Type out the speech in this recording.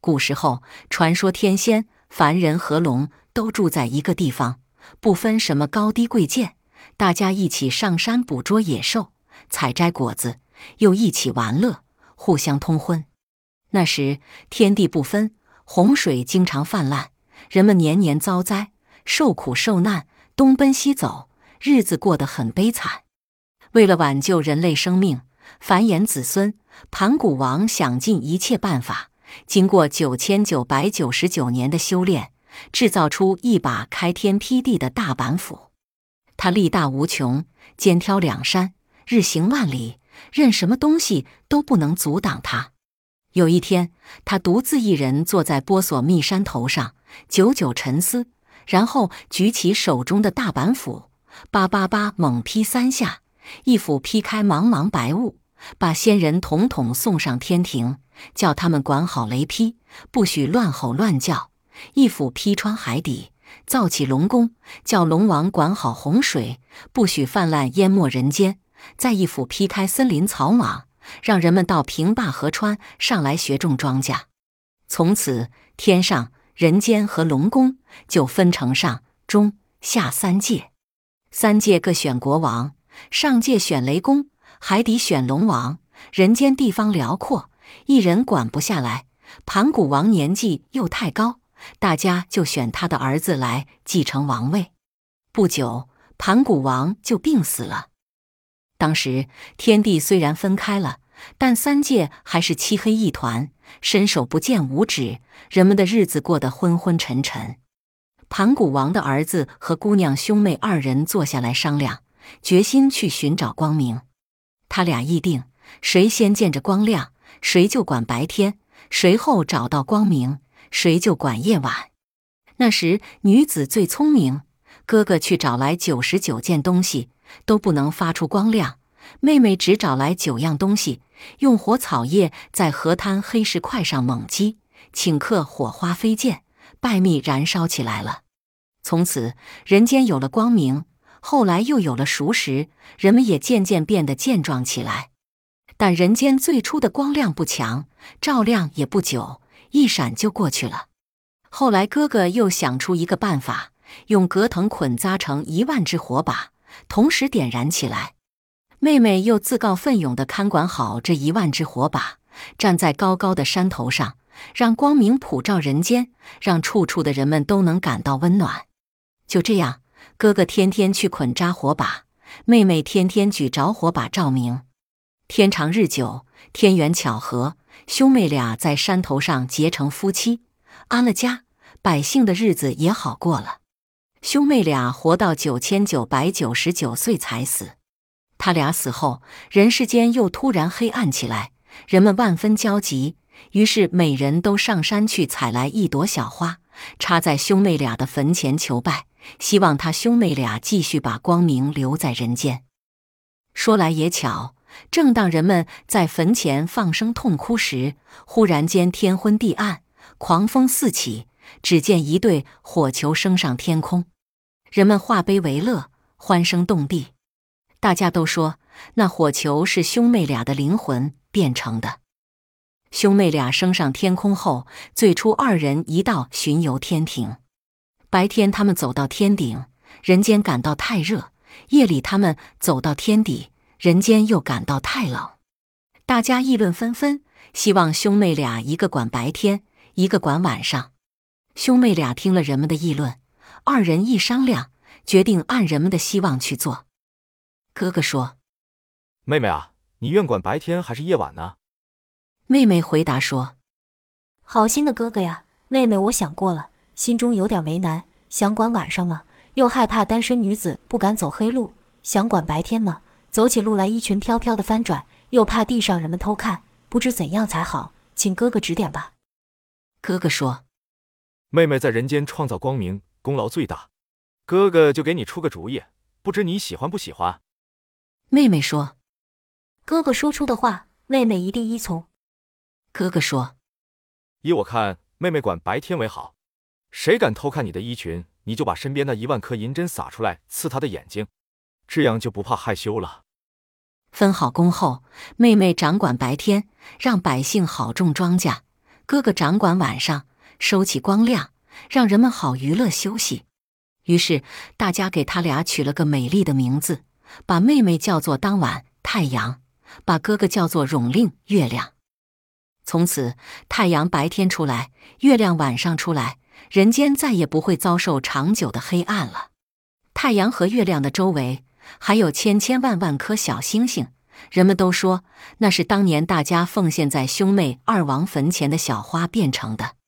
古时候传说天仙、凡人和龙都住在一个地方，不分什么高低贵贱，大家一起上山捕捉野兽、采摘果子，又一起玩乐，互相通婚。那时天地不分，洪水经常泛滥，人们年年遭灾，受苦受难，东奔西走，日子过得很悲惨。为了挽救人类生命，繁衍子孙，盘古王想尽一切办法，经过九千九百九十九年的修炼，制造出一把开天辟地的大板斧。他力大无穷，肩挑两山，日行万里，任什么东西都不能阻挡他。有一天，他独自一人坐在波索密山头上，久久沉思，然后举起手中的大板斧，叭叭叭猛劈三下，一斧劈开茫茫白雾，把仙人统统送上天庭，叫他们管好雷劈，不许乱吼乱叫；一斧劈穿海底，造起龙宫，叫龙王管好洪水，不许泛滥淹没人间；再一斧劈开森林草莽。让人们到平坝河川上来学种庄稼，从此天上、人间和龙宫就分成上、中、下三界，三界各选国王，上界选雷公，海底选龙王，人间地方辽阔，一人管不下来。盘古王年纪又太高，大家就选他的儿子来继承王位。不久，盘古王就病死了。当时天地虽然分开了，但三界还是漆黑一团，伸手不见五指，人们的日子过得昏昏沉沉。盘古王的儿子和姑娘兄妹二人坐下来商量，决心去寻找光明。他俩议定，谁先见着光亮，谁就管白天；谁后找到光明，谁就管夜晚。那时女子最聪明，哥哥去找来九十九件东西。都不能发出光亮。妹妹只找来九样东西，用火草叶在河滩黑石块上猛击，顷刻火花飞溅，败蜜燃烧起来了。从此人间有了光明，后来又有了熟食，人们也渐渐变得健壮起来。但人间最初的光亮不强，照亮也不久，一闪就过去了。后来哥哥又想出一个办法，用葛藤捆扎成一万只火把。同时点燃起来，妹妹又自告奋勇地看管好这一万只火把，站在高高的山头上，让光明普照人间，让处处的人们都能感到温暖。就这样，哥哥天天去捆扎火把，妹妹天天举着火把照明。天长日久，天缘巧合，兄妹俩在山头上结成夫妻，安了家，百姓的日子也好过了。兄妹俩活到九千九百九十九岁才死。他俩死后，人世间又突然黑暗起来，人们万分焦急，于是每人都上山去采来一朵小花，插在兄妹俩的坟前求拜，希望他兄妹俩继续把光明留在人间。说来也巧，正当人们在坟前放声痛哭时，忽然间天昏地暗，狂风四起。只见一对火球升上天空，人们化悲为乐，欢声动地。大家都说那火球是兄妹俩的灵魂变成的。兄妹俩升上天空后，最初二人一道巡游天庭。白天他们走到天顶，人间感到太热；夜里他们走到天底，人间又感到太冷。大家议论纷纷，希望兄妹俩一个管白天，一个管晚上。兄妹俩听了人们的议论，二人一商量，决定按人们的希望去做。哥哥说：“妹妹啊，你愿管白天还是夜晚呢？”妹妹回答说：“好心的哥哥呀，妹妹我想过了，心中有点为难，想管晚上了，又害怕单身女子不敢走黑路；想管白天了，走起路来衣裙飘飘的翻转，又怕地上人们偷看，不知怎样才好，请哥哥指点吧。”哥哥说。妹妹在人间创造光明，功劳最大。哥哥就给你出个主意，不知你喜欢不喜欢？妹妹说：“哥哥说出的话，妹妹一定依从。”哥哥说：“依我看，妹妹管白天为好。谁敢偷看你的衣裙，你就把身边那一万颗银针撒出来，刺他的眼睛，这样就不怕害羞了。”分好工后，妹妹掌管白天，让百姓好种庄稼。哥哥掌管晚上，收起光亮，让人们好娱乐休息。于是大家给他俩取了个美丽的名字，把妹妹叫做当晚太阳，把哥哥叫做永令月亮。从此，太阳白天出来，月亮晚上出来，人间再也不会遭受长久的黑暗了。太阳和月亮的周围还有千千万万颗小星星，人们都说那是当年大家奉献在兄妹二王坟前的小花变成的。